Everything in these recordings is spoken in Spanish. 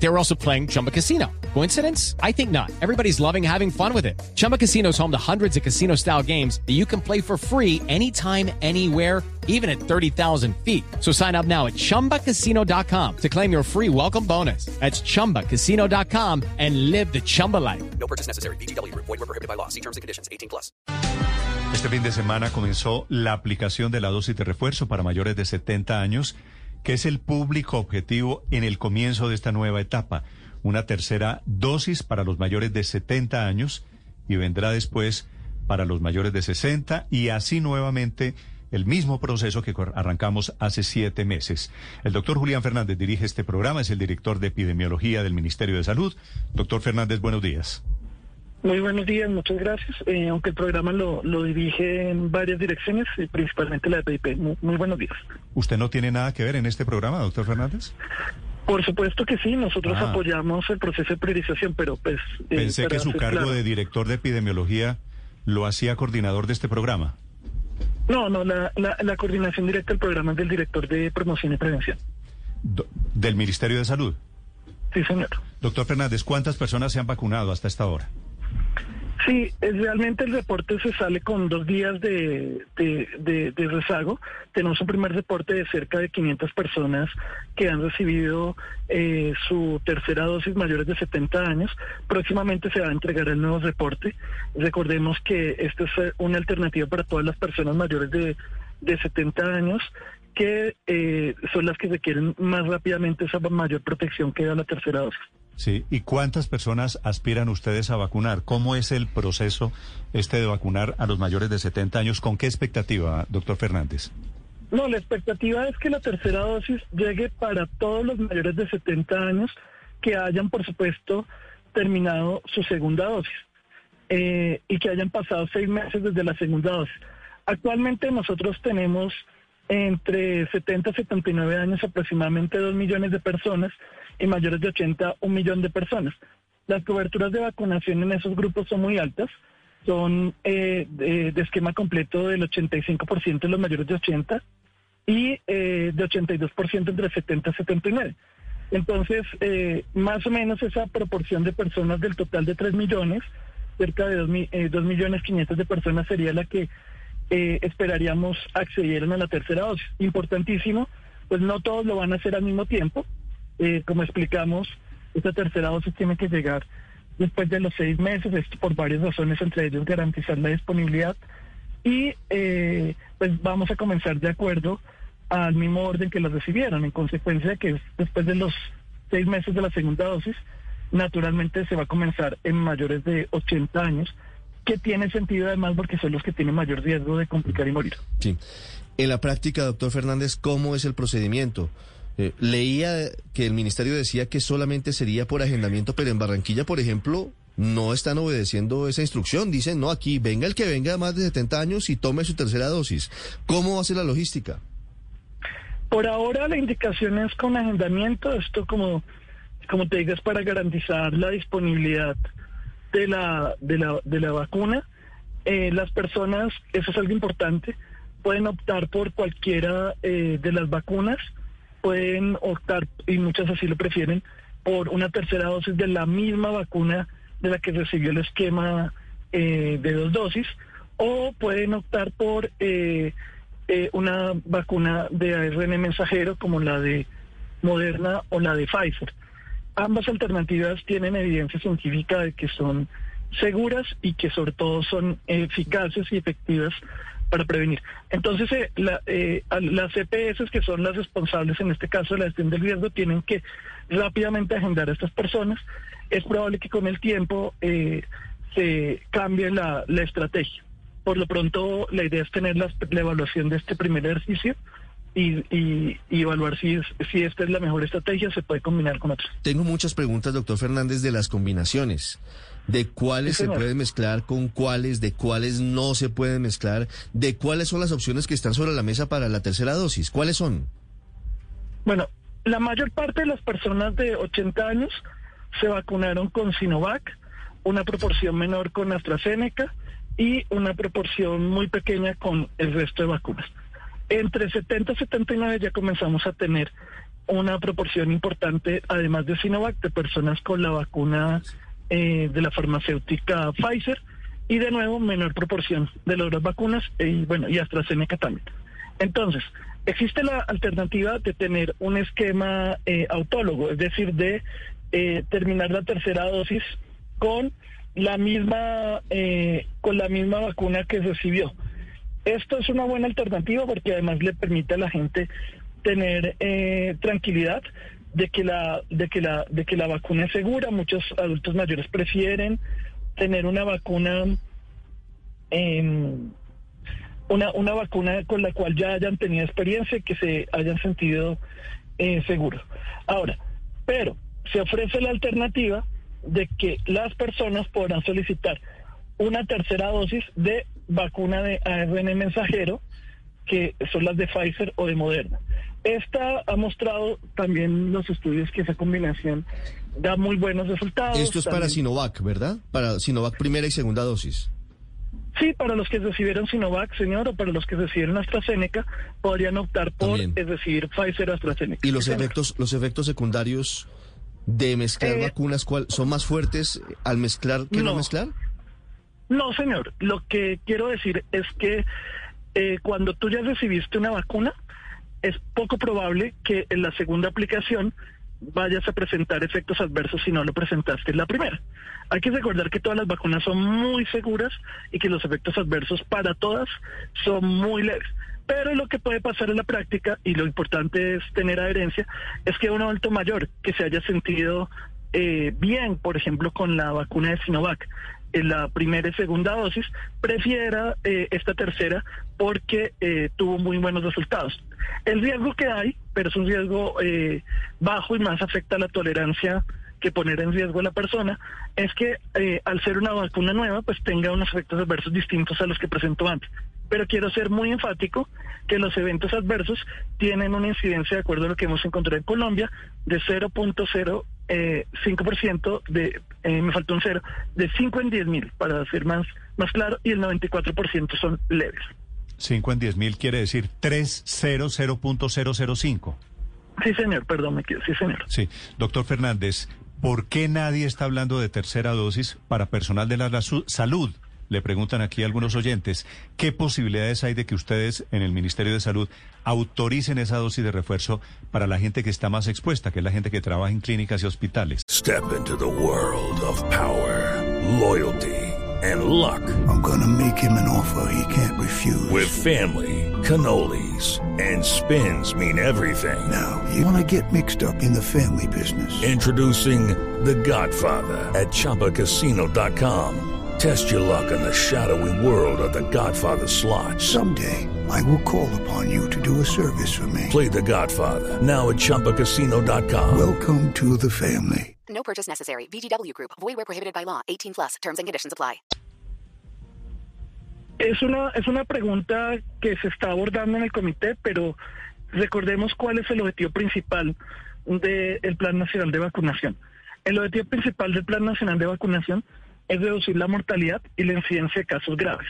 They were also playing Chumba Casino. Coincidence? I think not. Everybody's loving having fun with it. Chumba Casino is home to hundreds of casino style games that you can play for free anytime, anywhere, even at 30,000 feet. So sign up now at chumbacasino.com to claim your free welcome bonus. That's chumbacasino.com and live the Chumba life. No purchase necessary. BGW. Void were prohibited by law. See terms and conditions. 18 plus. Este fin de semana comenzó la aplicación de la dosis de refuerzo para mayores de 70 años, que es el público objetivo en el comienzo de esta nueva etapa. Una tercera dosis para los mayores de 70 años y vendrá después para los mayores de 60 y así nuevamente el mismo proceso que arrancamos hace siete meses. El doctor Julián Fernández dirige este programa, es el director de epidemiología del Ministerio de Salud. Doctor Fernández, buenos días. Muy buenos días, muchas gracias. Eh, aunque el programa lo, lo dirige en varias direcciones, eh, principalmente la de PIP. Muy, muy buenos días. ¿Usted no tiene nada que ver en este programa, doctor Fernández? Por supuesto que sí, nosotros Ah. apoyamos el proceso de priorización, pero pues... eh, Pensé que su cargo claro. de director de epidemiología lo hacía coordinador de este programa. No, no, la, la, la coordinación directa del programa es del director de promoción y prevención. Do- del Ministerio de Salud. Sí, señor. Doctor Fernández, ¿cuántas personas se han vacunado hasta esta hora? Sí, es- realmente el reporte se sale con dos días de, rezago. Tenemos un primer reporte de cerca de 500 personas que han recibido eh, su tercera dosis mayores de 70 años. Próximamente se va a entregar el nuevo reporte. Recordemos que esta es eh, una alternativa para todas las personas mayores de, de 70 años que eh, son las que requieren más rápidamente esa mayor protección que da la tercera dosis. Sí. ¿Y cuántas personas aspiran ustedes a vacunar? ¿Cómo es el proceso este de vacunar a los mayores de 70 años? ¿Con qué expectativa, doctor Fernández? No, la expectativa es que la tercera dosis llegue para todos los mayores de 70 años que hayan, por supuesto, terminado su segunda dosis eh, y que hayan pasado seis meses desde la segunda dosis. Actualmente nosotros tenemos entre 70 y 79 años aproximadamente 2 millones de personas y mayores de 80 un millón de personas. Las coberturas de vacunación en esos grupos son muy altas, son eh, de, esquema completo del 85% de los mayores de 80 y eh, de 82% entre 70 y 79. Entonces, eh, más o menos esa proporción de personas del total de 3 millones, cerca de 2, mi- eh, 2 millones 500 de personas sería la que eh, esperaríamos accedieran a la tercera dosis. Importantísimo, pues no todos lo van a hacer al mismo tiempo. Eh, como explicamos, esta tercera dosis tiene que llegar después de los seis meses, esto por varias razones, entre ellos garantizar la disponibilidad. Y eh, pues vamos a comenzar de acuerdo al mismo orden que lo recibieron, en consecuencia de que es después de los seis meses de la segunda dosis, naturalmente se va a comenzar en mayores de 80 años, que tiene sentido además porque son los que tienen mayor riesgo de complicar y morir. Sí. En la práctica, doctor Fernández, ¿cómo es el procedimiento? Eh, leía que el ministerio decía que solamente sería por agendamiento, pero en Barranquilla, por ejemplo, no están obedeciendo esa instrucción. Dicen, no, aquí venga el que venga de más de 70 años y tome su tercera dosis. ¿Cómo va a ser la logística? Por ahora la indicación es con agendamiento, esto como, como te digo es para garantizar la disponibilidad de la, de la, de la vacuna. Eh, las personas, eso es algo importante, pueden optar por cualquiera eh, de las vacunas, pueden optar, y muchas así lo prefieren, por una tercera dosis de la misma vacuna de la que recibió el esquema eh, de dos dosis, o pueden optar por eh, eh, una vacuna de ARN mensajero como la de Moderna o la de Pfizer. Ambas alternativas tienen evidencia científica de que son seguras y que sobre todo son eficaces y efectivas para prevenir. Entonces, eh, la, eh, las EPS, que son las responsables en este caso de la gestión del riesgo, tienen que rápidamente agendar a estas personas. Es probable que con el tiempo eh, se cambie la, estrategia. Por lo pronto, la idea es tener la, evaluación de este primer ejercicio y, y- y evaluar si, es- si esta es la mejor estrategia, se puede combinar con otras. Tengo muchas preguntas, doctor Fernández, de las combinaciones. De cuáles Sí, se pueden mezclar con cuáles, de cuáles no se pueden mezclar, de cuáles son las opciones que están sobre la mesa para la tercera dosis. ¿Cuáles son? Bueno, la mayor parte de las personas de 80 años se vacunaron con Sinovac, una proporción menor con AstraZeneca y una proporción muy pequeña con el resto de vacunas. Entre 70 y 79 ya comenzamos a tener una proporción importante, además de Sinovac, de personas con la vacuna eh, de la farmacéutica Pfizer y de nuevo menor proporción de las vacunas y bueno y AstraZeneca también. Entonces, existe la alternativa de tener un esquema eh, autólogo, es decir, de eh, terminar la tercera dosis con la misma eh, con la misma vacuna que recibió. Esto es una buena alternativa porque además le permite a la gente tener eh, tranquilidad de que la de que la de que la vacuna es segura. Muchos adultos mayores prefieren tener una vacuna em, una una vacuna con la cual ya hayan tenido experiencia y que se hayan sentido eh, seguros. Ahora, pero se ofrece la alternativa de que las personas podrán solicitar una tercera dosis de vacuna de ARN mensajero, que son las de Pfizer o de Moderna. Esta ha mostrado también los estudios que esa combinación da muy buenos resultados. Esto es para Sinovac, ¿verdad? Para Sinovac primera y segunda dosis. Sí, para los que recibieron Sinovac, señor, o para los que recibieron AstraZeneca, podrían optar por, También. es decir, Pfizer o AstraZeneca. ¿Y los señor. efectos, los efectos secundarios de mezclar Eh, vacunas cuál, son más fuertes al mezclar que no, no. mezclar? No, señor. Lo que quiero decir es que eh, cuando tú ya recibiste una vacuna, es poco probable que en la segunda aplicación vayas a presentar efectos adversos si no lo presentaste en la primera. Hay que recordar que todas las vacunas son muy seguras y que los efectos adversos para todas son muy leves. Pero lo que puede pasar en la práctica, y lo importante es tener adherencia, es que un adulto mayor que se haya sentido eh, bien, por ejemplo, con la vacuna de Sinovac, la primera y segunda dosis, prefiera eh, esta tercera porque eh, tuvo muy buenos resultados. El riesgo que hay, pero es un riesgo eh, bajo y más afecta a la tolerancia que poner en riesgo a la persona, es que eh, al ser una vacuna nueva, pues tenga unos efectos adversos distintos a los que presentó antes. Pero quiero ser muy enfático que los eventos adversos tienen una incidencia, de acuerdo a lo que hemos encontrado en Colombia, de 0.05%, eh, 5% de, eh, me faltó un cero, de 5 en 10 mil, para ser más, más claro, y el 94% son leves. 5 en 10 mil quiere decir 300.005. Sí, señor, perdón, me quedo, sí, señor. Sí, doctor Fernández, ¿por qué nadie está hablando de tercera dosis para personal de la, salud? Le preguntan aquí algunos oyentes, ¿qué posibilidades hay de que ustedes en el Ministerio de Salud autoricen esa dosis de refuerzo para la gente que está más expuesta, que es la gente que trabaja en clínicas y hospitales? Step into the world of power, loyalty, and luck. I'm gonna make him an offer he can't refuse. With family, cannolis, and spins mean everything. now, you wanna get mixed up in the family business. Introducing The Godfather at ChumbaCasino.com. Test your luck in the shadowy world of The Godfather slot. Someday, I will call upon you to do a service for me. Play The Godfather now at ChumbaCasino.com. Welcome to the family. No purchase necessary. VGW Group. Void where prohibited by law. 18 plus. Terms and conditions apply. Es una, es una pregunta que se está abordando en el comité, pero recordemos cuál es el objetivo principal del Plan Nacional de Vacunación. El objetivo principal del Plan Nacional de Vacunación es reducir la mortalidad y la incidencia de casos graves.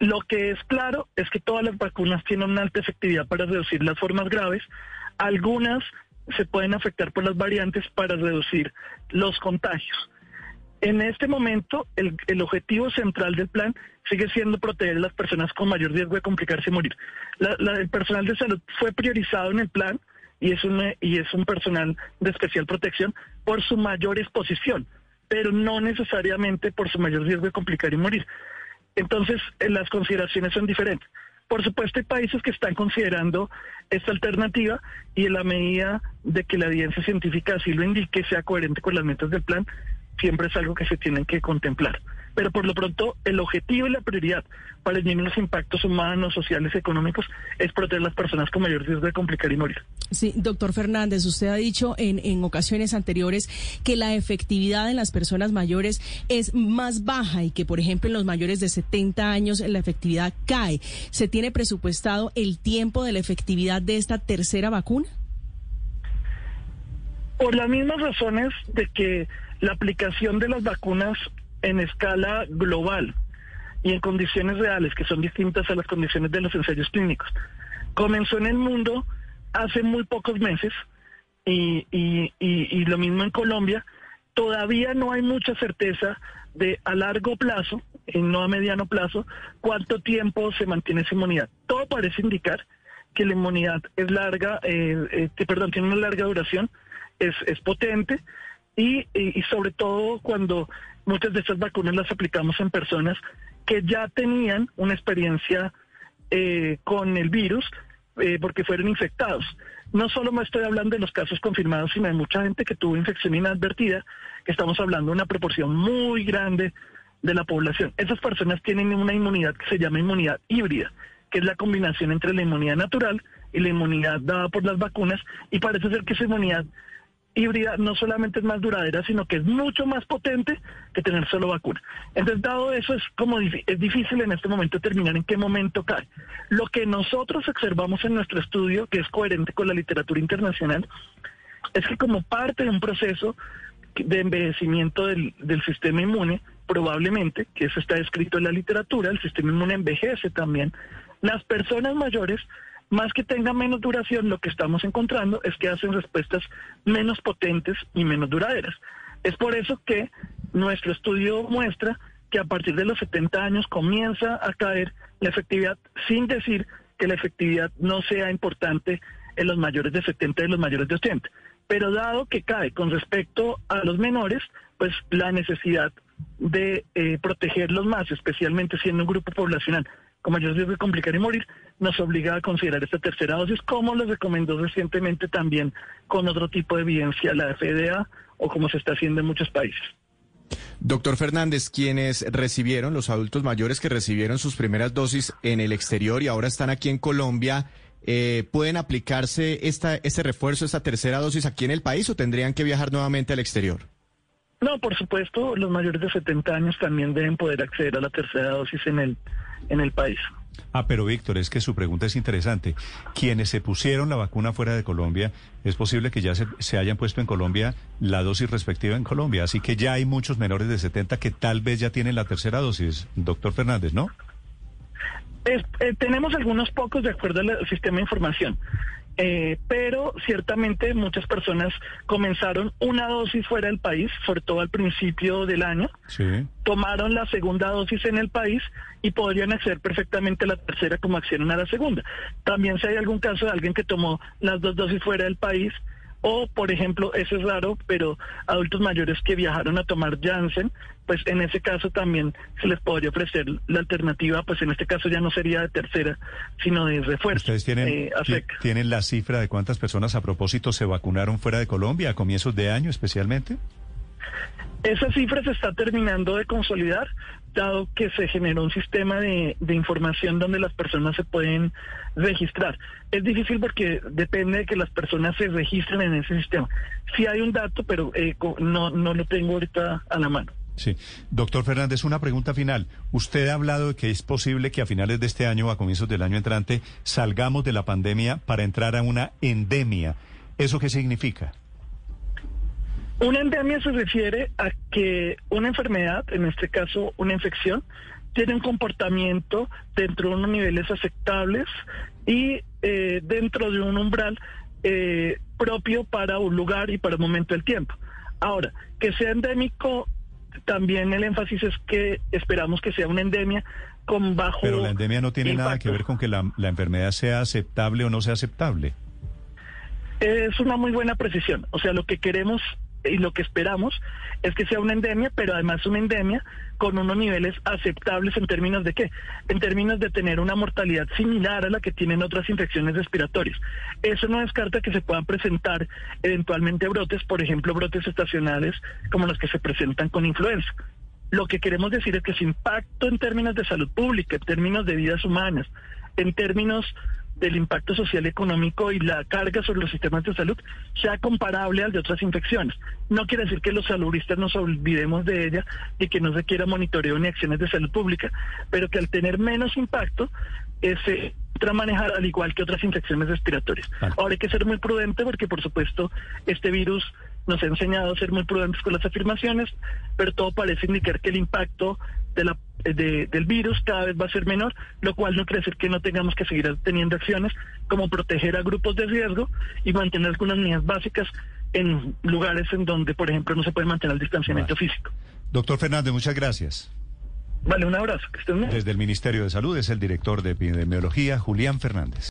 Lo que es claro es que todas las vacunas tienen una alta efectividad para reducir las formas graves. Algunas se pueden afectar por las variantes para reducir los contagios. En este momento, el, el objetivo central del plan sigue siendo proteger a las personas con mayor riesgo de complicarse y morir. El personal de salud fue priorizado en el plan y es, un, y es un personal de especial protección por su mayor exposición, pero no necesariamente por su mayor riesgo de complicar y morir. Entonces, eh, las consideraciones son diferentes. Por supuesto, hay países que están considerando esta alternativa y en la medida de que la evidencia científica así lo indique, sea coherente con las metas del plan, siempre es algo que se tienen que contemplar. Pero por lo pronto, el objetivo y la prioridad para disminuir los impactos humanos, sociales, económicos, es proteger a las personas con mayor riesgo de complicar y morir. Sí, doctor Fernández, usted ha dicho en, en ocasiones anteriores que la efectividad en las personas mayores es más baja y que, por ejemplo, en los mayores de 70 años la efectividad cae. ¿Se tiene presupuestado el tiempo de la efectividad de esta tercera vacuna? Por las mismas razones de que la aplicación de las vacunas en escala global y en condiciones reales que son distintas a las condiciones de los ensayos clínicos. Comenzó en el mundo hace muy pocos meses y, y, y, lo mismo en Colombia. Todavía no hay mucha certeza de a largo plazo, y no a mediano plazo, cuánto tiempo se mantiene esa inmunidad. Todo parece indicar que la inmunidad es larga, eh, eh, perdón, tiene una larga duración, es, es potente y, sobre todo cuando muchas de estas vacunas las aplicamos en personas que ya tenían una experiencia eh, con el virus eh, porque fueron infectados. No solo me estoy hablando de los casos confirmados, sino de mucha gente que tuvo infección inadvertida, que estamos hablando de una proporción muy grande de la población. Esas personas tienen una inmunidad que se llama inmunidad híbrida, que es la combinación entre la inmunidad natural y la inmunidad dada por las vacunas, y parece ser que esa inmunidad híbrida no solamente es más duradera, sino que es mucho más potente que tener solo vacuna. Entonces, dado eso, es como es difícil en este momento determinar en qué momento cae. Lo que nosotros observamos en nuestro estudio, que es coherente con la literatura internacional, es que como parte de un proceso de envejecimiento del, del sistema inmune, probablemente, que eso está escrito en la literatura, el sistema inmune envejece también, las personas mayores más que tengan menos duración, lo que estamos encontrando es que hacen respuestas menos potentes y menos duraderas. Es por eso que nuestro estudio muestra que a partir de los 70 años comienza a caer la efectividad, sin decir que la efectividad no sea importante en los mayores de 70 y los mayores de 80. Pero dado que cae con respecto a los menores, pues la necesidad de eh, protegerlos más, especialmente siendo un grupo poblacional con mayor riesgo de complicar y morir, nos obliga a considerar esta tercera dosis, como lo recomendó recientemente también con otro tipo de evidencia la FDA o como se está haciendo en muchos países. Doctor Fernández, quienes recibieron, los adultos mayores que recibieron sus primeras dosis en el exterior y ahora están aquí en Colombia, eh, ¿pueden aplicarse esta, este refuerzo, esta tercera dosis aquí en el país o tendrían que viajar nuevamente al exterior? No, por supuesto, los mayores de 70 años también deben poder acceder a la tercera dosis en el, en el país. Ah, pero Víctor, es que su pregunta es interesante. Quienes se pusieron la vacuna fuera de Colombia, es posible que ya se, se, hayan puesto en Colombia la dosis respectiva en Colombia. Así que ya hay muchos menores de 70 que tal vez ya tienen la tercera dosis, doctor Fernández, ¿no? Es, eh, tenemos algunos pocos de acuerdo al sistema de información. Eh, pero ciertamente muchas personas comenzaron una dosis fuera del país, sobre todo al principio del año, sí. tomaron la segunda dosis en el país y podrían acceder perfectamente a la tercera como accedieron a la segunda. También si hay algún caso de alguien que tomó las dos dosis fuera del país, o por ejemplo, eso es raro, pero adultos mayores que viajaron a tomar Janssen, pues en ese caso también se les podría ofrecer la alternativa, pues en este caso ya no sería de tercera, sino de refuerzo. ¿Ustedes tienen, eh, ¿tienen la cifra de cuántas personas a propósito se vacunaron fuera de Colombia a comienzos de año especialmente? Esa cifra se está terminando de consolidar, dado que se generó un sistema de, de, información donde las personas se pueden registrar. Es difícil porque depende de que las personas se registren en ese sistema. Sí hay un dato, pero eh, no, no lo tengo ahorita a la mano. Sí. Doctor Fernández, una pregunta final. Usted ha hablado de que es posible que a finales de este año o a comienzos del año entrante salgamos de la pandemia para entrar a una endemia. ¿Eso qué significa? Una endemia se refiere a que una enfermedad, en este caso una infección, tiene un comportamiento dentro de unos niveles aceptables y eh, dentro de un umbral eh, propio para un lugar y para un momento del tiempo. Ahora, que sea endémico, también el énfasis es que esperamos que sea una endemia con bajo. Pero la endemia no tiene impacto. nada que ver con que la, la enfermedad sea aceptable o no sea aceptable. Es una muy buena precisión. O sea, lo que queremos y lo que esperamos es que sea una endemia, pero además una endemia con unos niveles aceptables en términos de qué? En términos de tener una mortalidad similar a la que tienen otras infecciones respiratorias. Eso no descarta que se puedan presentar eventualmente brotes, por ejemplo, brotes estacionales como los que se presentan con influenza. Lo que queremos decir es que su impacto en términos de salud pública, en términos de vidas humanas, en términos del impacto social económico y la carga sobre los sistemas de salud sea comparable al de otras infecciones. No quiere decir que los saludistas nos olvidemos de ella y que no se quiera monitoreo ni acciones de salud pública, pero que al tener menos impacto eh, se entra a manejar al igual que otras infecciones respiratorias. Vale. Ahora hay que ser muy prudente porque por supuesto este virus nos ha enseñado a ser muy prudentes con las afirmaciones, pero todo parece indicar que el impacto de la, de- del virus cada vez va a ser menor, lo cual no quiere decir que no tengamos que seguir teniendo acciones como proteger a grupos de riesgo y mantener algunas medidas básicas en lugares en donde, por ejemplo, no se puede mantener el distanciamiento Vale. físico. Doctor Fernández, muchas gracias. Vale, un abrazo, que estén bien. Desde el Ministerio de Salud es el director de epidemiología, Julián Fernández.